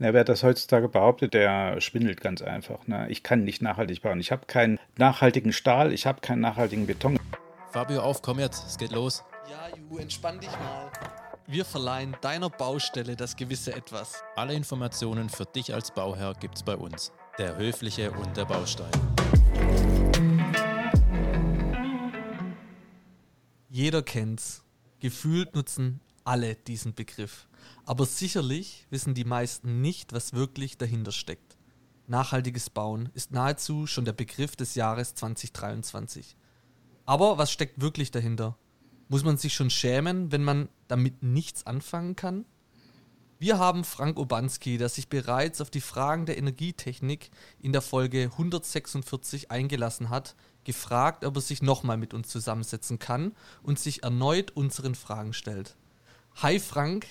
Ja, wer das heutzutage behauptet, der schwindelt ganz einfach. Ne? Ich kann nicht nachhaltig bauen. Ich habe keinen nachhaltigen Stahl, ich habe keinen nachhaltigen Beton. Fabio, auf, komm jetzt, es geht los. Ja, Ju, entspann dich mal. Wir verleihen deiner Baustelle das gewisse Etwas. Alle Informationen für dich als Bauherr gibt's bei uns. Der Höfliche und der Baustein. Jeder kennt's. Gefühlt nutzen alle diesen Begriff. Aber sicherlich wissen die meisten nicht, was wirklich dahinter steckt. Nachhaltiges Bauen ist nahezu schon der Begriff des Jahres 2023. Aber was steckt wirklich dahinter? Muss man sich schon schämen, wenn man damit nichts anfangen kann? Wir haben Frank Obanski, der sich bereits auf die Fragen der Energietechnik in der Folge 146 eingelassen hat, gefragt, ob er sich nochmal mit uns zusammensetzen kann und sich erneut unseren Fragen stellt. Hi Frank.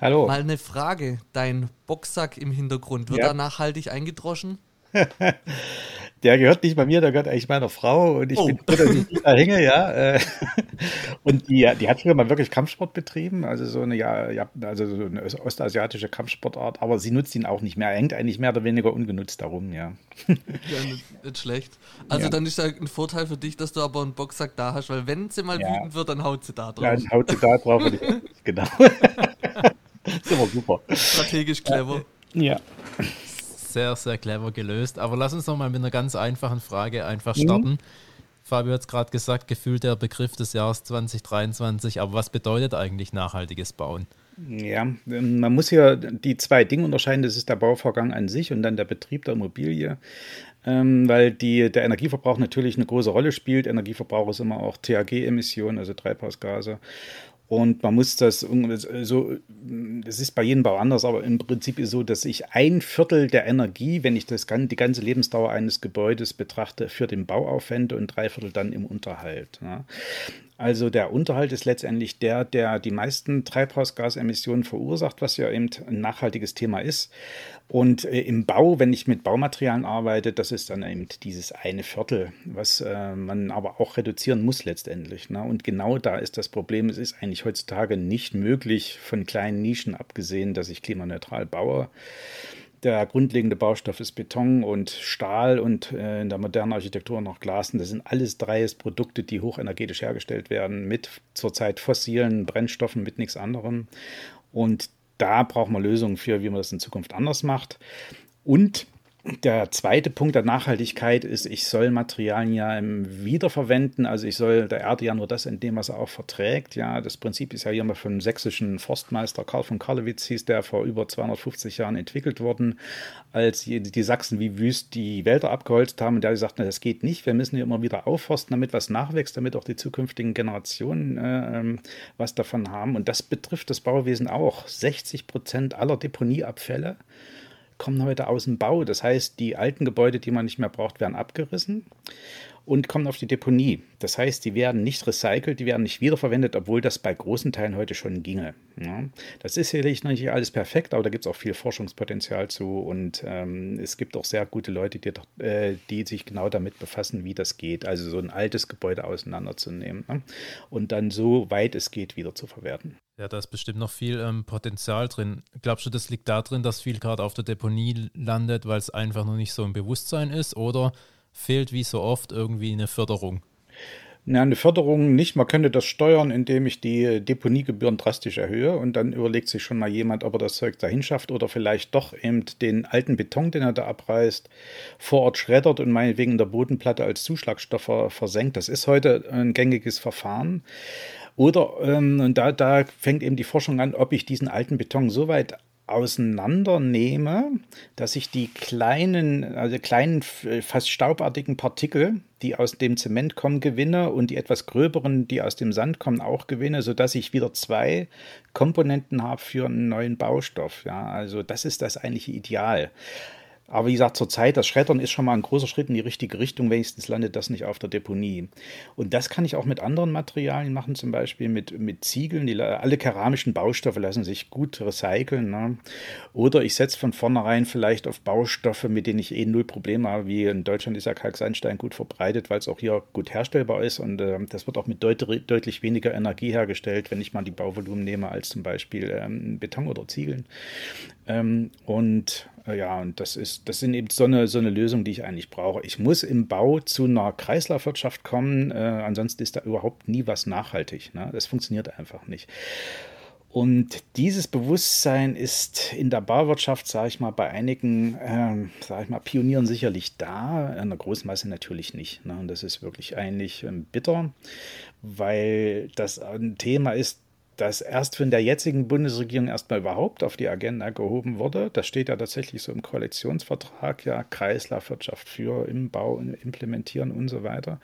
Hallo. Mal eine Frage. Dein Boxsack im Hintergrund, wird ja. er nachhaltig eingedroschen? der gehört nicht bei mir, der gehört eigentlich meiner Frau und ich oh. bin froh, dass ich da hänge, ja. Äh. Und die, die hat früher mal wirklich Kampfsport betrieben, also so eine, ja, also so eine ostasiatische Kampfsportart, aber sie nutzt ihn auch nicht mehr. Er hängt eigentlich mehr oder weniger ungenutzt darum, ja. Ja, nicht, nicht schlecht. Also ja. dann ist ja ein Vorteil für dich, dass du aber einen Boxsack da hast, weil wenn sie mal ja. wütend wird, dann haut sie da drauf. Ja, dann haut sie da drauf genau. Das ist aber super. Strategisch clever. Ja sehr, sehr clever gelöst. Aber lass uns noch mal mit einer ganz einfachen Frage einfach starten. Mhm. Fabio hat es gerade gesagt, gefühlt der Begriff des Jahres 2023. Aber was bedeutet eigentlich nachhaltiges Bauen? Ja, man muss hier die zwei Dinge unterscheiden. Das ist der Bauvorgang an sich und dann der Betrieb der Immobilie. Ähm, weil die, der Energieverbrauch natürlich eine große Rolle spielt. Energieverbrauch ist immer auch THG-Emissionen, also Treibhausgase. Und man muss das so, das ist bei jedem Bau anders, aber im Prinzip ist so, dass ich ein Viertel der Energie, wenn ich das die ganze Lebensdauer eines Gebäudes betrachte, für den Bau aufwende und drei Viertel dann im Unterhalt. Also der Unterhalt ist letztendlich der, der die meisten Treibhausgasemissionen verursacht, was ja eben ein nachhaltiges Thema ist. Und äh, im Bau, wenn ich mit Baumaterialien arbeite, das ist dann eben dieses eine Viertel, was äh, man aber auch reduzieren muss letztendlich. Ne? Und genau da ist das Problem. Es ist eigentlich heutzutage nicht möglich, von kleinen Nischen abgesehen, dass ich klimaneutral baue. Der grundlegende Baustoff ist Beton und Stahl und äh, in der modernen Architektur noch Glas. Und das sind alles drei Produkte, die hochenergetisch hergestellt werden, mit zurzeit fossilen Brennstoffen, mit nichts anderem. Und da brauchen wir Lösungen für, wie man das in Zukunft anders macht. Und der zweite Punkt der Nachhaltigkeit ist, ich soll Materialien ja wiederverwenden. Also ich soll der Erde ja nur das entnehmen, was er auch verträgt. Ja, das Prinzip ist ja hier mal vom sächsischen Forstmeister Karl von Karlowitz, hieß der vor über 250 Jahren entwickelt worden, als die Sachsen wie wüst die Wälder abgeholzt haben. Und der gesagt, na, das geht nicht. Wir müssen hier immer wieder aufforsten, damit was nachwächst, damit auch die zukünftigen Generationen äh, ähm, was davon haben. Und das betrifft das Bauwesen auch. 60 Prozent aller Deponieabfälle kommen heute aus dem Bau. Das heißt, die alten Gebäude, die man nicht mehr braucht, werden abgerissen und kommen auf die Deponie. Das heißt, die werden nicht recycelt, die werden nicht wiederverwendet, obwohl das bei großen Teilen heute schon ginge. Ja, das ist sicherlich noch nicht alles perfekt, aber da gibt es auch viel Forschungspotenzial zu und ähm, es gibt auch sehr gute Leute, die, äh, die, sich genau damit befassen, wie das geht. Also so ein altes Gebäude auseinanderzunehmen ne? und dann so weit es geht wieder zu verwerten. Ja, da ist bestimmt noch viel ähm, Potenzial drin. Glaubst du, das liegt darin, dass viel gerade auf der Deponie landet, weil es einfach noch nicht so im Bewusstsein ist? Oder fehlt wie so oft irgendwie eine Förderung. Na, eine Förderung nicht. Man könnte das steuern, indem ich die Deponiegebühren drastisch erhöhe und dann überlegt sich schon mal jemand, ob er das Zeug dahin schafft oder vielleicht doch eben den alten Beton, den er da abreißt, vor Ort schreddert und meinetwegen in der Bodenplatte als Zuschlagstoff versenkt. Das ist heute ein gängiges Verfahren. Oder, ähm, und da, da fängt eben die Forschung an, ob ich diesen alten Beton so weit auseinandernehme, dass ich die kleinen, also kleinen, fast staubartigen Partikel, die aus dem Zement kommen, gewinne und die etwas gröberen, die aus dem Sand kommen, auch gewinne, sodass ich wieder zwei Komponenten habe für einen neuen Baustoff. Ja, also das ist das eigentliche Ideal. Aber wie gesagt, zurzeit, das Schreddern ist schon mal ein großer Schritt in die richtige Richtung. Wenigstens landet das nicht auf der Deponie. Und das kann ich auch mit anderen Materialien machen, zum Beispiel mit, mit Ziegeln. Die, alle keramischen Baustoffe lassen sich gut recyceln. Ne? Oder ich setze von vornherein vielleicht auf Baustoffe, mit denen ich eh null Probleme habe. Wie in Deutschland ist ja Kalksandstein gut verbreitet, weil es auch hier gut herstellbar ist. Und äh, das wird auch mit deut deutlich weniger Energie hergestellt, wenn ich mal die Bauvolumen nehme, als zum Beispiel ähm, Beton oder Ziegeln. Ähm, und ja, und das ist, das sind eben so eine, so eine Lösung, die ich eigentlich brauche. Ich muss im Bau zu einer Kreislaufwirtschaft kommen, äh, ansonsten ist da überhaupt nie was nachhaltig. Ne? Das funktioniert einfach nicht. Und dieses Bewusstsein ist in der Bauwirtschaft, sage ich mal, bei einigen, äh, sage ich mal, Pionieren sicherlich da, in der Großmasse natürlich nicht. Ne? Und das ist wirklich eigentlich ähm, bitter, weil das ein Thema ist, das erst von der jetzigen Bundesregierung erstmal überhaupt auf die Agenda gehoben wurde. Das steht ja tatsächlich so im Koalitionsvertrag, ja, Kreislaufwirtschaft für im Bau implementieren und so weiter.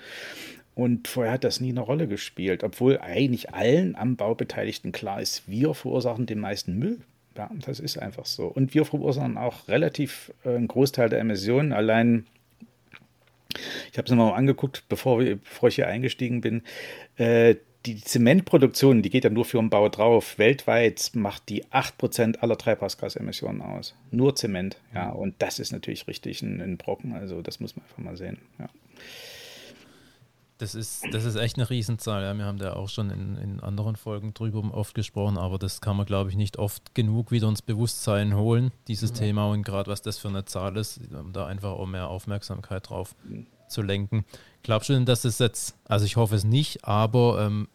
Und vorher hat das nie eine Rolle gespielt, obwohl eigentlich allen am Bau Beteiligten klar ist, wir verursachen den meisten Müll. Ja, das ist einfach so. Und wir verursachen auch relativ äh, einen Großteil der Emissionen. Allein ich habe es nochmal angeguckt, bevor, bevor, ich hier eingestiegen bin. Äh, die Zementproduktion, die geht ja nur für den Bau drauf. Weltweit macht die 8% aller Treibhausgasemissionen aus. Nur Zement, ja. Mhm. Und das ist natürlich richtig ein, ein Brocken. Also das muss man einfach mal sehen, ja. Das ist, das ist echt eine Riesenzahl. Ja. Wir haben da auch schon in, in anderen Folgen drüber oft gesprochen, aber das kann man, glaube ich, nicht oft genug wieder ins Bewusstsein holen, dieses ja. Thema und gerade was das für eine Zahl ist, da einfach auch mehr Aufmerksamkeit drauf mhm. zu lenken. Glaubst du denn, dass es jetzt, also ich hoffe es nicht, aber ähm,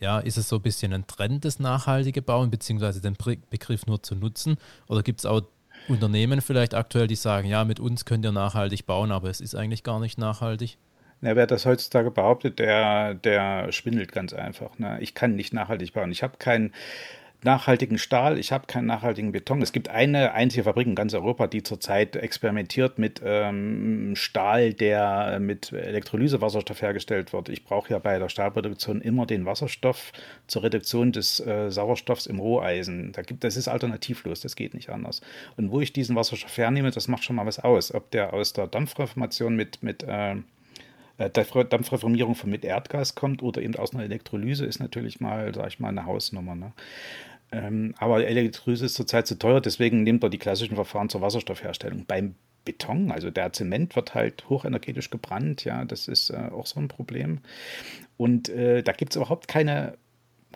ja, ist es so ein bisschen ein Trend, das nachhaltige Bauen, beziehungsweise den Begriff nur zu nutzen? Oder gibt es auch Unternehmen vielleicht aktuell, die sagen, ja, mit uns könnt ihr nachhaltig bauen, aber es ist eigentlich gar nicht nachhaltig? Na, wer das heutzutage behauptet, der, der schwindelt ganz einfach. Ne? Ich kann nicht nachhaltig bauen. Ich habe keinen nachhaltigen Stahl, ich habe keinen nachhaltigen Beton. Es gibt eine einzige Fabrik in ganz Europa, die zurzeit experimentiert mit ähm, Stahl, der mit Elektrolysewasserstoff hergestellt wird. Ich brauche ja bei der Stahlproduktion immer den Wasserstoff zur Reduktion des äh, Sauerstoffs im Roheisen. Da gibt, das ist alternativlos, das geht nicht anders. Und wo ich diesen Wasserstoff hernehme, das macht schon mal was aus. Ob der aus der Dampfreformation mit, mit äh, äh, Dampfreformierung von mit Erdgas kommt oder eben aus einer Elektrolyse, ist natürlich mal, sag ich mal, eine Hausnummer. Ne? Ähm, aber Elektrolyse ist zurzeit zu teuer, deswegen nimmt er die klassischen Verfahren zur Wasserstoffherstellung. Beim Beton, also der Zement wird halt hochenergetisch gebrannt, ja, das ist äh, auch so ein Problem. Und äh, da gibt es überhaupt keine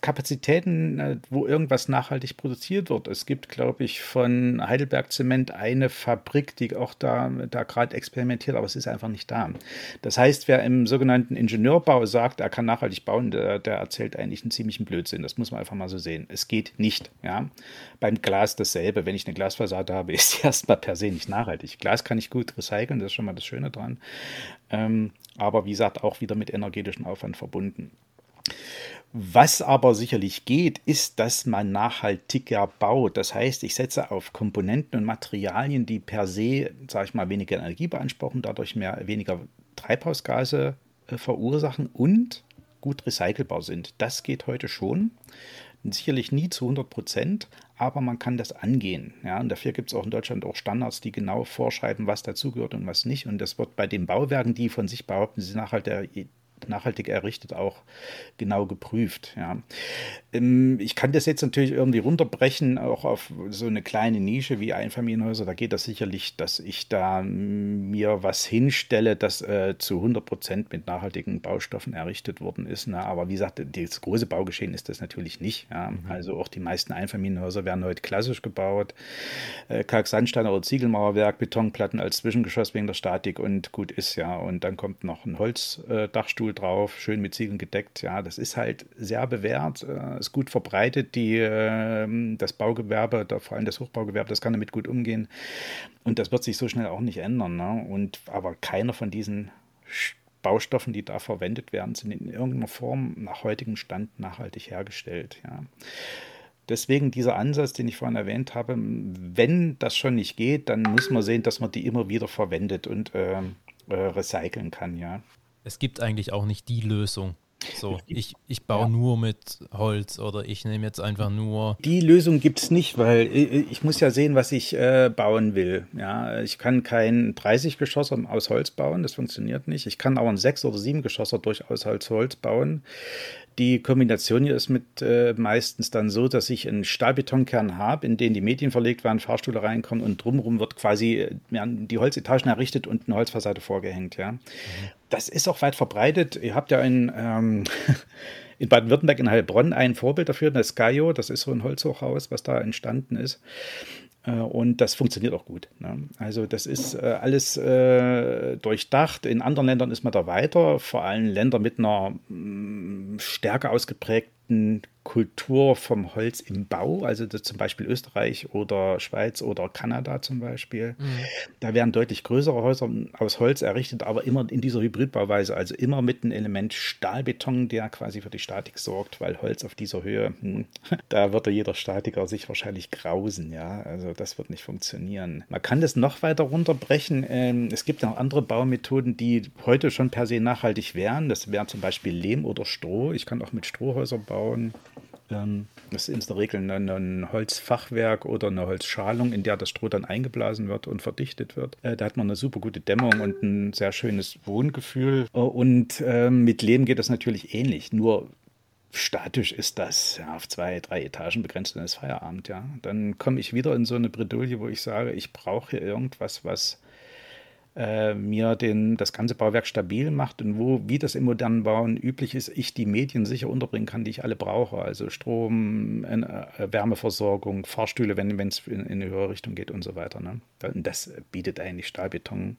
Kapazitäten, äh, wo irgendwas nachhaltig produziert wird. Es gibt, glaube ich, von Heidelberg Zement eine Fabrik, die auch da, da gerade experimentiert, aber es ist einfach nicht da. Das heißt, wer im sogenannten Ingenieurbau sagt, er kann nachhaltig bauen, der, der erzählt eigentlich einen ziemlichen Blödsinn. Das muss man einfach mal so sehen. Es geht nicht. Ja? Beim Glas dasselbe. Wenn ich eine Glasfassade habe, ist sie erstmal per se nicht nachhaltig. Glas kann ich gut recyceln, das ist schon mal das Schöne dran. Ähm, aber wie gesagt, auch wieder mit energetischem Aufwand verbunden. Was aber sicherlich geht, ist, dass man nachhaltiger baut. Das heißt, ich setze auf Komponenten und Materialien, die per se, sage ich mal, weniger Energie beanspruchen, dadurch mehr, weniger Treibhausgase äh, verursachen und gut recycelbar sind. Das geht heute schon. Sicherlich nie zu 100 Prozent, aber man kann das angehen. Ja, und dafür gibt es auch in Deutschland auch Standards, die genau vorschreiben, was dazugehört und was nicht. Und das wird bei den Bauwerken, die von sich behaupten, sie sind nachhaltig, nachhaltig errichtet, auch genau geprüft. Ja. Ähm, ich kann das jetzt natürlich irgendwie runterbrechen, auch auf so eine kleine Nische wie Einfamilienhäuser. Da geht das sicherlich, dass ich da mir was hinstelle, das äh, zu 100 Prozent mit nachhaltigen Baustoffen errichtet worden ist. Ne? Aber wie gesagt, das große Baugeschehen ist das natürlich nicht. Ja. Mhm. Also auch die meisten Einfamilienhäuser werden heute klassisch gebaut. Äh, Kalksandstein oder Ziegelmauerwerk, Betonplatten als Zwischengeschoss wegen der Statik und gut ist ja. Und dann kommt noch ein Holzdachstuhl drauf, schön mit Ziegeln gedeckt. Ja, das ist halt sehr bewährt, äh, ist gut verbreitet. Die, äh, das Baugewerbe, vor allem das Hochbaugewerbe, das kann damit gut umgehen. Und das wird sich so schnell auch nicht ändern. Ne? Und, aber keiner von diesen Baustoffen, die da verwendet werden, sind in irgendeiner Form nach heutigem Stand nachhaltig hergestellt. Ja. Deswegen dieser Ansatz, den ich vorhin erwähnt habe, wenn das schon nicht geht, dann muss man sehen, dass man die immer wieder verwendet und äh, äh, recyceln kann, ja es gibt eigentlich auch nicht die Lösung, So, ich, ich baue ja. nur mit Holz oder ich nehme jetzt einfach nur. Die Lösung gibt es nicht, weil ich muss ja sehen, was ich äh, bauen will. Ja, ich kann kein 30-Geschosser aus Holz bauen, das funktioniert nicht. Ich kann aber ein 6- oder 7-Geschosser durchaus als Holz bauen. Die Kombination hier ist mit äh, meistens dann so, dass ich einen Stahlbetonkern habe, in den die Medien verlegt werden, Fahrstühle reinkommen und drumherum wird quasi äh, die Holzetagen errichtet und eine Holzfassade vorgehängt. Ja. Mhm. Das ist auch weit verbreitet. Ihr habt ja ein ähm, in Baden-Württemberg in Heilbronn ein Vorbild dafür, das Skajo, das ist so ein Holzhochhaus, was da entstanden ist. Äh, und das funktioniert auch gut. Ne? Also das ist äh, alles äh, durchdacht. In anderen Ländern ist man da weiter, vor allem Länder mit einer mm, stärker ausgeprägten Kultur vom Holz im Bau, also zum Beispiel Österreich oder Schweiz oder Kanada zum Beispiel. Mhm. Da werden deutlich größere Häuser aus Holz errichtet, aber immer in dieser Hybridbauweise, also immer mit einem Element Stahlbeton, der quasi für die Statik sorgt, weil Holz auf dieser Höhe, hm, da würde jeder Statiker sich wahrscheinlich grausen, ja. Also das wird nicht funktionieren. Man kann das noch weiter runterbrechen. Ähm, es gibt auch andere Baumethoden, die heute schon per se nachhaltig wären. Das wäre zum Beispiel Lehm oder Stroh. Ich kann auch mit Strohhäuser bauen. Ähm, das ist in der Regel ein, ein, Holzfachwerk oder eine Holzschalung, in der das Stroh dann eingeblasen wird und verdichtet wird. Äh, da hat man eine super gute Dämmung und ein sehr schönes Wohngefühl. Äh, und äh, mit Lehm geht das natürlich ähnlich, nur statisch ist das ja, auf zwei, drei Etagen begrenzt und ist Feierabend. Ja. Dann komme ich wieder in so eine Bredouille, wo ich sage, ich brauche irgendwas, was äh, mir den, das ganze Bauwerk stabil macht und wo, wie das im modernen Bauen üblich ist, ich die Medien sicher unterbringen kann, die ich alle brauche. Also Strom, äh, Wärmeversorgung, Fahrstühle, wenn es in, in, eine höhere Richtung geht und so weiter. Ne? Das bietet eigentlich Stahlbeton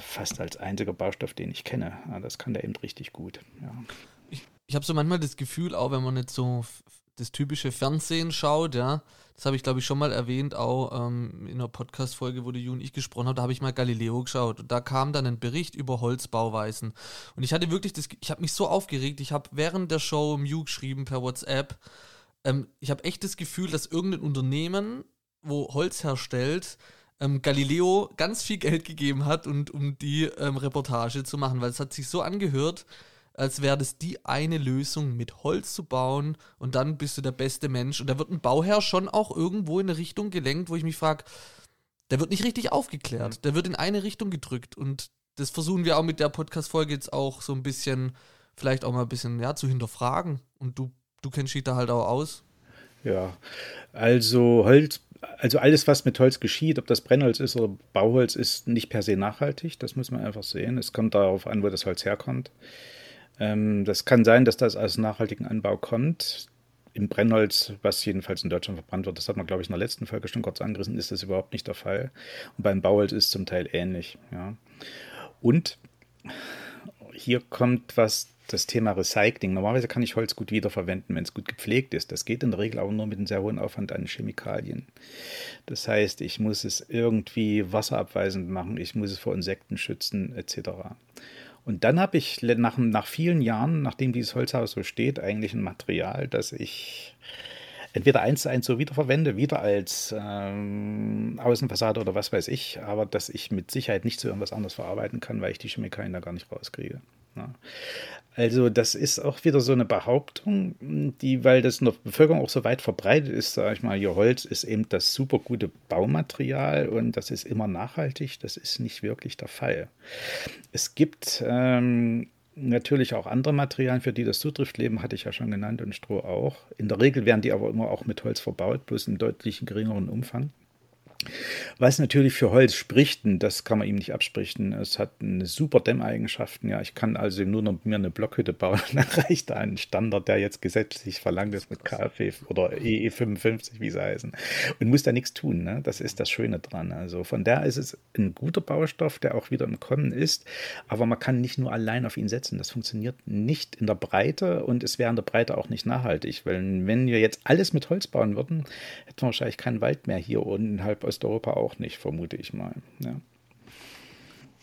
fast als einziger Baustoff, den ich kenne. Ja, das kann der eben richtig gut. Ja. Ich, ich habe so manchmal das Gefühl, auch wenn man jetzt so das typische Fernsehen schaut, ja, das habe ich glaube ich schon mal erwähnt, auch ähm, in einer Podcast-Folge, wo die Ju und ich gesprochen haben, da habe ich mal Galileo geschaut. Und da kam dann ein Bericht über Holzbauweisen. Und ich hatte wirklich das, ich habe mich so aufgeregt, ich habe während der Show Mew geschrieben per WhatsApp, ähm, ich habe echt das Gefühl, dass irgendein Unternehmen, wo Holz herstellt, ähm, Galileo ganz viel Geld gegeben hat, und, um die ähm, Reportage zu machen, weil es hat sich so angehört, als wäre das die eine Lösung, mit Holz zu bauen und dann bist du der beste Mensch. Und da wird ein Bauherr schon auch irgendwo in eine Richtung gelenkt, wo ich mich frage, der wird nicht richtig aufgeklärt. Mhm. Der wird in eine Richtung gedrückt. Und das versuchen wir auch mit der Podcast-Folge jetzt auch so ein bisschen, vielleicht auch mal ein bisschen, ja, zu hinterfragen. Und du, du kennst dich da halt auch aus. Ja, also Holz, also alles, was mit Holz geschieht, ob das Brennholz ist oder Bauholz, ist nicht per se nachhaltig. Das muss man einfach sehen. Es kommt darauf an, wo das Holz herkommt. Ähm, das kann sein, dass das aus nachhaltigem Anbau kommt. Im Brennholz, was jedenfalls in Deutschland verbrannt wird, das hat man, glaube ich, in der letzten Folge schon kurz angerissen, ist das überhaupt nicht der Fall. Und beim Bauholz ist es zum Teil ähnlich. Ja. Und hier kommt was das Thema Recycling. Normalerweise kann ich Holz gut wiederverwenden, wenn es gut gepflegt ist. Das geht in der Regel aber nur mit einem sehr hohen Aufwand an Chemikalien. Das heißt, ich muss es irgendwie wasserabweisend machen, ich muss es vor Insekten schützen, etc. Und dann habe ich nach, nach vielen Jahren, nachdem dieses Holzhaus so steht, eigentlich ein Material, das ich entweder eins zu eins so wiederverwende, wieder als ähm, Außenfassade oder was weiß ich, aber dass ich mit Sicherheit nicht zu irgendwas anderes verarbeiten kann, weil ich die Chemikalien da gar nicht rauskriege. Ja. Also das ist auch wieder so eine Behauptung, die, weil das in der Bevölkerung auch so weit verbreitet ist, sage ich mal, hier Holz ist eben das super gute Baumaterial und das ist immer nachhaltig. Das ist nicht wirklich der Fall. Es gibt ähm, natürlich auch andere Materialien, für die das zutrifft. Leben hatte ich ja schon genannt und Stroh auch. In der Regel werden die aber immer auch mit Holz verbaut, bloß in deutlich geringeren Umfang. Was natürlich für Holz spricht, und das kann man ihm nicht absprechen, es hat eine super Dämmeigenschaften. Ja, ich kann also nur noch mir eine Blockhütte bauen, dann reicht da ein Standard, der jetzt gesetzlich verlangt ist mit KfW oder EE55, wie sie heißen, und muss da nichts tun. Ne? Das ist das Schöne dran. Also von daher ist es ein guter Baustoff, der auch wieder im Kommen ist, aber man kann nicht nur allein auf ihn setzen. Das funktioniert nicht in der Breite und es wäre in der Breite auch nicht nachhaltig, weil wenn wir jetzt alles mit Holz bauen würden, hätten wir wahrscheinlich keinen Wald mehr hier unten halb Osteuropa auch nicht, vermute ich mal. Ja.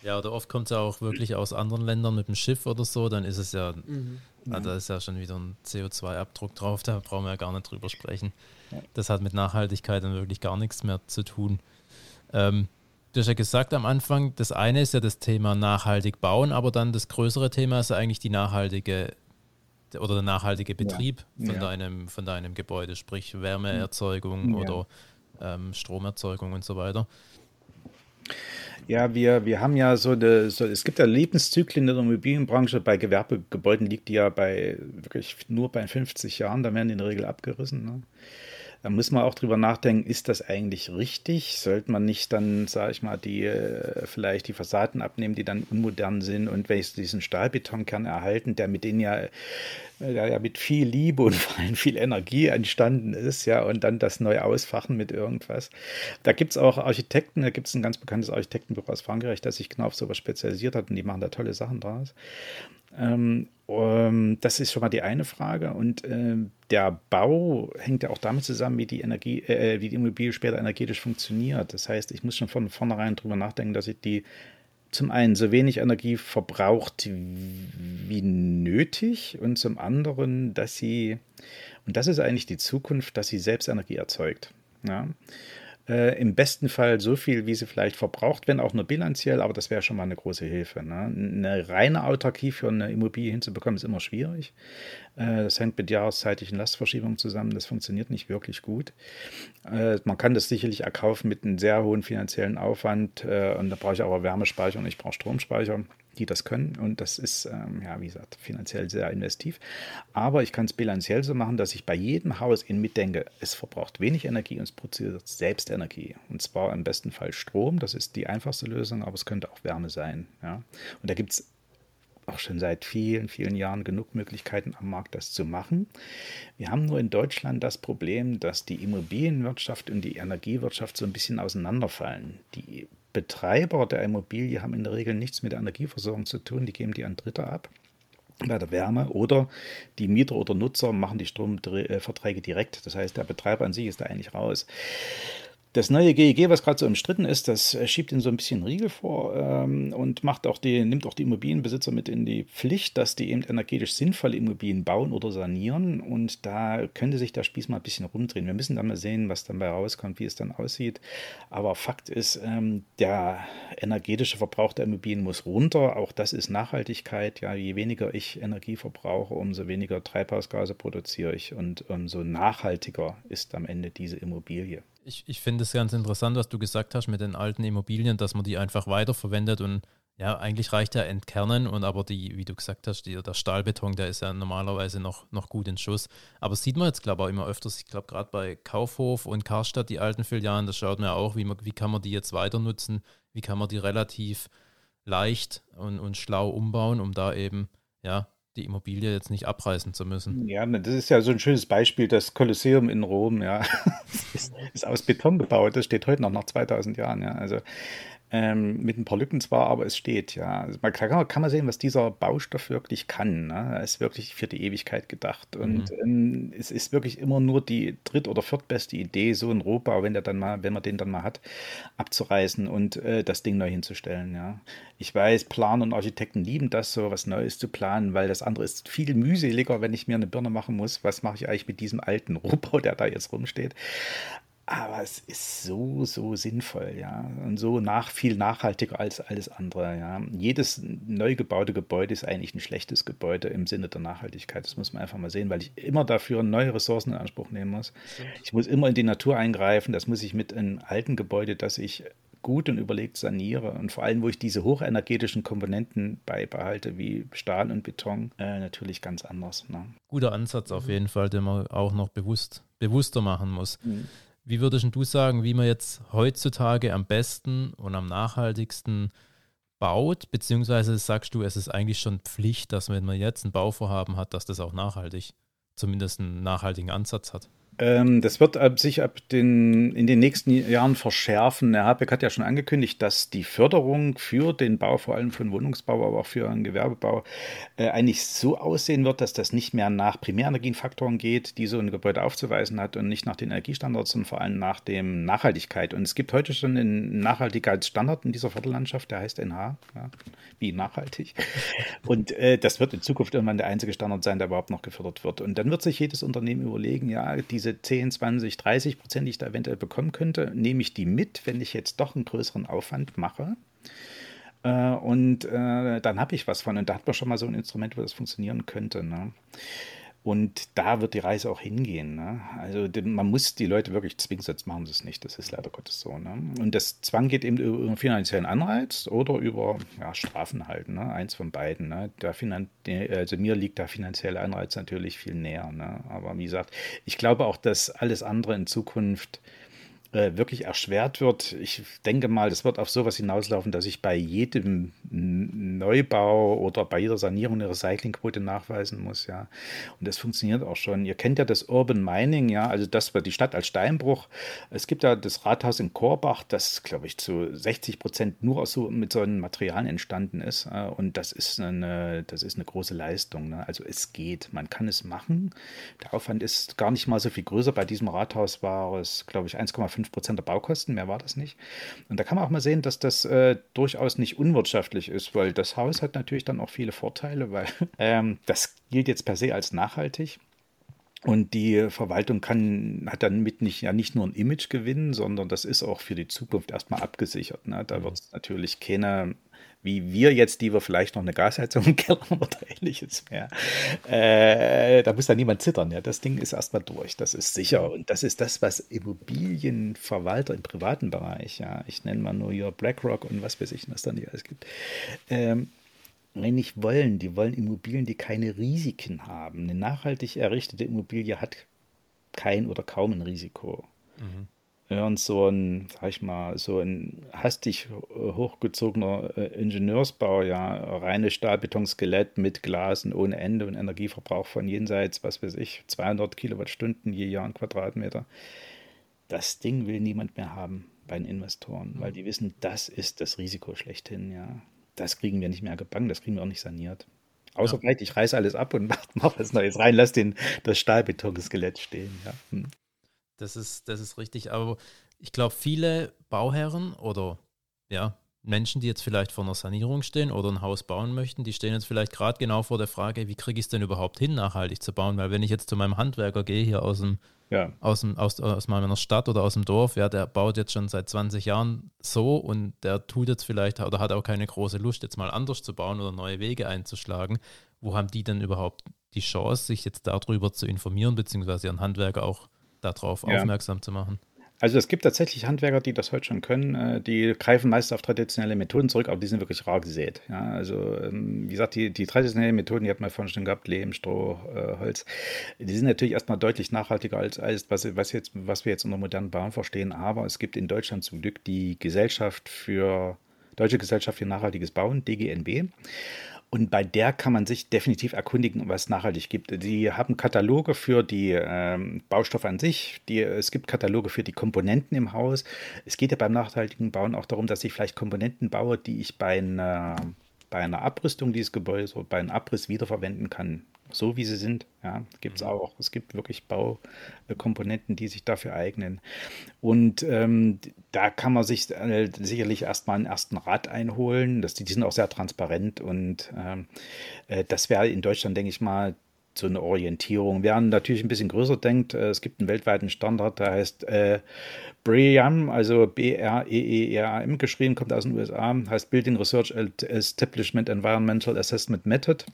Ja, oder oft kommt es ja auch wirklich aus anderen Ländern mit dem Schiff oder so, dann ist es ja, mhm. also da ist ja schon wieder ein CO2-Abdruck drauf, da brauchen wir ja gar nicht drüber sprechen. Ja. Das hat mit Nachhaltigkeit dann wirklich gar nichts mehr zu tun. Ähm, du hast ja gesagt am Anfang, das eine ist ja das Thema nachhaltig bauen, aber dann das größere Thema ist ja eigentlich die nachhaltige oder der nachhaltige Betrieb ja. Von, ja. Deinem, von deinem Gebäude, sprich Wärmeerzeugung ja. oder ähm, Stromerzeugung und so weiter. Ja, wir, wir haben ja so, eine, so, es gibt ja Lebenszyklen in der Immobilienbranche. Bei Gewerbegebäuden liegt die ja bei wirklich nur bei 50 Jahren, da werden die in der Regel abgerissen. Ne? Da muss man auch drüber nachdenken, ist das eigentlich richtig? Sollte man nicht dann, sage ich mal, die äh, vielleicht die Fassaden abnehmen, die dann unmodern sind und welches diesen Stahlbetonkern erhalten, der mit denen ja, äh, ja mit viel Liebe und vor allem viel Energie entstanden ist, ja, und dann das neu ausfachen mit irgendwas. Da gibt es auch Architekten, da gibt es ein ganz bekanntes Architektenbüro aus Frankreich, das sich genau auf sowas spezialisiert hat und die machen da tolle Sachen draus. Ähm, um, das ist schon mal die eine Frage. Und äh, der Bau hängt ja auch damit zusammen, wie die Energie, äh, wie die Immobilie später energetisch funktioniert. Das heißt, ich muss schon von vornherein drüber nachdenken, dass ich die zum einen so wenig Energie verbraucht wie nötig und zum anderen, dass sie, und das ist eigentlich die Zukunft, dass sie selbst Energie erzeugt. Ja? Äh, Im besten Fall so viel, wie sie vielleicht verbraucht, wenn auch nur bilanziell, aber das wäre schon mal eine große Hilfe. Ne? Eine reine Autarkie für eine Immobilie hinzubekommen, ist immer schwierig. Äh, das hängt mit jahreszeitlichen Lastverschiebungen zusammen. Das funktioniert nicht wirklich gut. Äh, man kann das sicherlich erkaufen mit einem sehr hohen finanziellen Aufwand. Äh, und da brauche ich aber Wärmespeicher und ich brauche Stromspeicher die das können. Und das ist, ähm, ja, wie gesagt, finanziell sehr investiv. Aber ich kann es bilanziell so machen, dass ich bei jedem Haus in mitdenke, es verbraucht wenig Energie und es produziert selbst Energie. Und zwar im besten Fall Strom, das ist die einfachste Lösung, aber es könnte auch Wärme sein. Ja? Und da gibt es auch schon seit vielen, vielen Jahren genug Möglichkeiten am Markt, das zu machen. Wir haben nur in Deutschland das Problem, dass die Immobilienwirtschaft und die Energiewirtschaft so ein bisschen auseinanderfallen. Die Betreiber der Immobilie haben in der Regel nichts mit der Energieversorgung zu tun, die geben die an Dritte ab bei der Wärme oder die Mieter oder Nutzer machen die Stromverträge direkt. Das heißt, der Betreiber an sich ist da eigentlich raus. Das neue GEG, was gerade so umstritten ist, das äh, schiebt ihn so ein bisschen Riegel vor ähm, und macht auch die, nimmt auch die Immobilienbesitzer mit in die Pflicht, dass die eben energetisch sinnvolle Immobilien bauen oder sanieren. Und da könnte sich der Spieß mal ein bisschen rumdrehen. Wir müssen dann mal sehen, was dann bei rauskommt, wie es dann aussieht. Aber Fakt ist, ähm, der energetische Verbrauch der Immobilien muss runter. Auch das ist Nachhaltigkeit. Ja, je weniger ich Energie verbrauche, umso weniger Treibhausgase produziere ich und umso nachhaltiger ist am Ende diese Immobilie. Ich, ich finde es ganz interessant, was du gesagt hast mit den alten Immobilien, dass man die einfach weiterverwendet und ja, eigentlich reicht ja entkernen und aber die, wie du gesagt hast, die, der Stahlbeton, der ist ja normalerweise noch, noch gut in Schuss. Aber sieht man jetzt, glaube ich, auch immer öfters, ich glaube gerade bei Kaufhof und Karstadt, die alten Filialen, da schaut man ja auch, wie, man, wie kann man die jetzt weiter nutzen, wie kann man die relativ leicht und, und schlau umbauen, um da eben, ja, die Immobilie jetzt nicht abreißen zu müssen. Ja, das ist ja so ein schönes Beispiel, das Kolosseum in Rom, ja, ist, ist, aus Beton gebaut, das steht heute noch nach 2000 Jahren, ja, also ähm, mit ein paar Lücken zwar, aber es steht, ja. Also man kann, kann man sehen, was dieser Baustoff wirklich kann. Ne? Er ist wirklich für die Ewigkeit gedacht. Und mhm. ähm, es ist wirklich immer nur die dritt- oder viertbeste Idee, so ein Rohbau, wenn der dann mal, wenn man den dann mal hat, abzureißen und äh, das Ding neu hinzustellen, ja. Ich weiß, Planer und Architekten lieben das, so was Neues zu planen, weil das andere ist viel mühseliger, wenn ich mir eine Birne machen muss. Was mache ich eigentlich mit diesem alten Rohbau, der da jetzt rumsteht? Aber es ist so, so sinnvoll, ja. Und so nach, viel nachhaltiger als alles andere, ja. Jedes neu gebaute Gebäude ist eigentlich ein schlechtes Gebäude im Sinne der Nachhaltigkeit. Das muss man einfach mal sehen, weil ich immer dafür neue Ressourcen in Anspruch nehmen muss. Ich muss immer in die Natur eingreifen. Das muss ich mit einem alten Gebäude, das ich gut und überlegt saniere und vor allem, wo ich diese hochenergetischen Komponenten beibehalte, wie Stahl und Beton, äh, natürlich ganz anders. Ne? Guter Ansatz auf jeden Fall, den man auch noch bewusst, bewusster machen muss. Mhm. Wie würdest du sagen, wie man jetzt heutzutage am besten und am nachhaltigsten baut? Beziehungsweise sagst du, es ist eigentlich schon Pflicht, dass wenn man jetzt ein Bauvorhaben hat, dass das auch nachhaltig, zumindest einen nachhaltigen Ansatz hat? Ähm, das wird sich ab den, in den nächsten Jahren verschärfen. Herr Habeck hat ja schon angekündigt, dass die Förderung für den Bau, vor allem von Wohnungsbau, aber auch für einen Gewerbebau, äh, eigentlich so aussehen wird, dass das nicht mehr nach Primärenergiefaktoren geht, die so ein Gebäude aufzuweisen hat und nicht nach den Energiestandards, sondern vor allem nach dem Nachhaltigkeit. Und es gibt heute schon einen Nachhaltigkeitsstandard in dieser Viertellandschaft, der heißt NH, ja, wie nachhaltig. Und äh, das wird in Zukunft irgendwann der einzige Standard sein, der überhaupt noch gefördert wird. Und dann wird sich jedes Unternehmen überlegen, ja, diese diese 10, 20, 30 Prozent, die ich da eventuell bekommen könnte, nehme ich die mit, wenn ich jetzt doch einen größeren Aufwand mache. Äh, und äh, dann habe ich was von. Und da hat man schon mal so ein Instrument, wo das funktionieren könnte. Ne? Und da wird die Reise auch hingehen. Ne? Also man muss die Leute wirklich zwingen, sonst machen sie es nicht. Das ist leider Gottes so. Ne? Und das Zwang geht eben über einen finanziellen Anreiz oder über ja, Strafen halten. Ne? Eins von beiden. Ne? Finan also mir liegt der finanzielle Anreiz natürlich viel näher. Ne? Aber wie gesagt, ich glaube auch, dass alles andere in Zukunft äh, wirklich erschwert wird. Ich denke mal, das wird auf sowas hinauslaufen, dass ich bei jedem Neubau oder bei jeder Sanierung eine Recyclingquote nachweisen muss, ja. Und das funktioniert auch schon. Ihr kennt ja das Urban Mining, ja, also das wird die Stadt als Steinbruch. Es gibt ja das Rathaus in Korbach, das, glaube ich, zu 60 Prozent nur aus so, mit so einem Material entstanden ist. Äh, und das ist eine, das ist eine große Leistung. Ne? Also es geht, man kann es machen. Der Aufwand ist gar nicht mal so viel größer. Bei diesem Rathaus war es, glaube ich, 1,5 5 Prozent der Baukosten, mehr war das nicht. Und da kann man auch mal sehen, dass das äh, durchaus nicht unwirtschaftlich ist, weil das Haus hat natürlich dann auch viele Vorteile, weil ähm, das gilt jetzt per se als nachhaltig. Und die Verwaltung kann, hat dann mit nicht, ja nicht nur ein Image gewinnen, sondern das ist auch für die Zukunft erstmal abgesichert. Ne? Da wird es natürlich keine wie wir jetzt, die wir vielleicht noch eine Gasheizung im Keller haben oder ähnliches mehr. Äh, da muss da niemand zittern. Ja. Das Ding ist erstmal durch. Das ist sicher. Und das ist das, was Immobilienverwalter im privaten Bereich, ja, ich nenne mal nur hier BlackRock und was weiß ich, was da nicht alles gibt, ähm, nicht wollen. Die wollen Immobilien, die keine Risiken haben. Eine nachhaltig errichtete Immobilie hat kein oder kaum ein Risiko. Mhm während so ein, sag ich mal, so ein hastig hochgezogener äh, Ingenieursbau, ja, reine Stahlbetonskelett mit Glasen ohne Ende und Energieverbrauch von jenseits, was weiß ich, 200 Kilowattstunden je Jahr ein Quadratmeter. Das Ding will niemand mehr haben bei den Investoren, weil die wissen, das ist das Risiko schlechthin, ja. Das kriegen wir nicht mehr gebannt, das kriegen wir auch nicht saniert. Außer ja. vielleicht, ich reiße alles ab und mache mach was Neues rein, lass den, das Stahlbetonskelett stehen. Ja. Hm. Das ist, das ist richtig. Aber ich glaube, viele Bauherren oder ja, Menschen, die jetzt vielleicht vor einer Sanierung stehen oder ein Haus bauen möchten, die stehen jetzt vielleicht gerade genau vor der Frage, wie kriege ich es denn überhaupt hin, nachhaltig zu bauen? Weil wenn ich jetzt zu meinem Handwerker gehe, hier aus dem, ja. aus, dem aus, aus meiner Stadt oder aus dem Dorf, ja, der baut jetzt schon seit 20 Jahren so und der tut jetzt vielleicht oder hat auch keine große Lust, jetzt mal anders zu bauen oder neue Wege einzuschlagen. Wo haben die denn überhaupt die Chance, sich jetzt darüber zu informieren, beziehungsweise ihren Handwerker auch darauf ja. aufmerksam zu machen. Also es gibt tatsächlich Handwerker, die das heute schon können. Äh, die greifen meist auf traditionelle Methoden zurück, aber die sind wirklich rar gesät. Ja, also ähm, wie gesagt, die, die traditionellen Methoden, die hat man vorhin schon gehabt, Lehm, Stroh, äh, Holz, die sind natürlich erstmal deutlich nachhaltiger als alles, was, was, jetzt, was wir jetzt unter modernen Bauen verstehen. Aber es gibt in Deutschland zum Glück die Gesellschaft für Deutsche Gesellschaft für nachhaltiges Bauen, DGNB. Und bei der kann man sich definitiv erkundigen, was es nachhaltig gibt. Die haben Kataloge für die ähm, Baustoffe an sich. Die, es gibt Kataloge für die Komponenten im Haus. Es geht ja beim nachhaltigen Bauen auch darum, dass ich vielleicht Komponenten baue, die ich bei einer, bei einer Abrüstung dieses Gebäudes oder bei einem Abriss wiederverwenden kann so wie sie sind. Ja, gibt es mhm. auch. Es gibt wirklich Baukomponenten, die sich dafür eignen. Und ähm, da kann man sich äh, sicherlich erstmal einen ersten Rat einholen. Das, die, die sind auch sehr transparent und ähm, äh, das wäre in Deutschland, denke ich mal, so eine Orientierung. Wer natürlich ein bisschen größer denkt, äh, es gibt einen weltweiten Standard, der heißt äh, BREEAM, also B-R-E-E-R-A-M geschrieben, kommt aus den USA, heißt Building Research Establishment Environmental Assessment Method.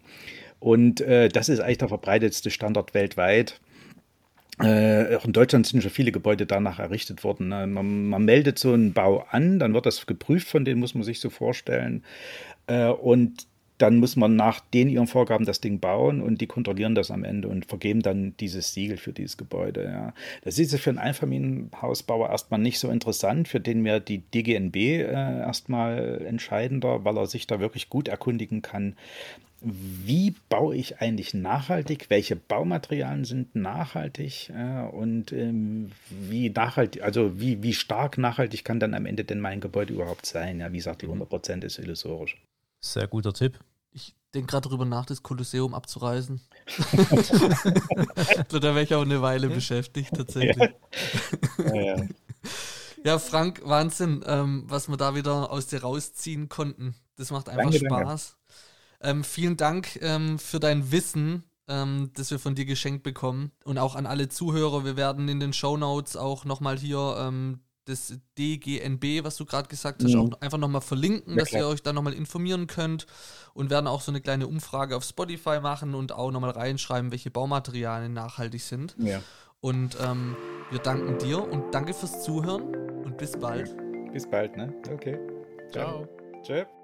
Und äh, das ist eigentlich der verbreitetste Standard weltweit. Äh, auch in Deutschland sind schon viele Gebäude danach errichtet worden. Ne? Man, man, meldet so einen Bau an, dann wird das geprüft, von denen muss man sich so vorstellen. Äh, und dann muss man nach den ihren Vorgaben das Ding bauen und die kontrollieren das am Ende und vergeben dann dieses Siegel für dieses Gebäude. Ja. Das ist für einen Einfamilienhausbauer erstmal nicht so interessant, für den wäre die DGNB äh, erstmal entscheidender, weil er sich da wirklich gut erkundigen kann, wie baue ich eigentlich nachhaltig, welche Baumaterialien sind nachhaltig äh, und ähm, wie nachhaltig, also wie, wie stark nachhaltig kann dann am Ende denn mein Gebäude überhaupt sein? Ja, wie gesagt, die 100% ist illusorisch. Sehr guter Tipp. Ich denke gerade darüber nach, das Kolosseum abzureißen. da wäre ich auch eine Weile beschäftigt, tatsächlich. Ja, ja. ja Frank, Wahnsinn, ähm, was wir da wieder aus dir rausziehen konnten. Das macht einfach danke, Spaß. Danke. Ähm, vielen Dank ähm, für dein Wissen, ähm, das wir von dir geschenkt bekommen. Und auch an alle Zuhörer. Wir werden in den Show Notes auch nochmal hier ähm, das DGNB, was du gerade gesagt hast, Mhm. auch einfach nochmal verlinken, Ja, dass klar. ihr euch da nochmal informieren könnt und werden auch so eine kleine Umfrage auf Spotify machen und auch nochmal reinschreiben, welche Baumaterialien nachhaltig sind. Ja. Und ähm, wir danken dir und danke fürs Zuhören und bis bald. Bis bald, ne? Okay. Ciao. Tschö.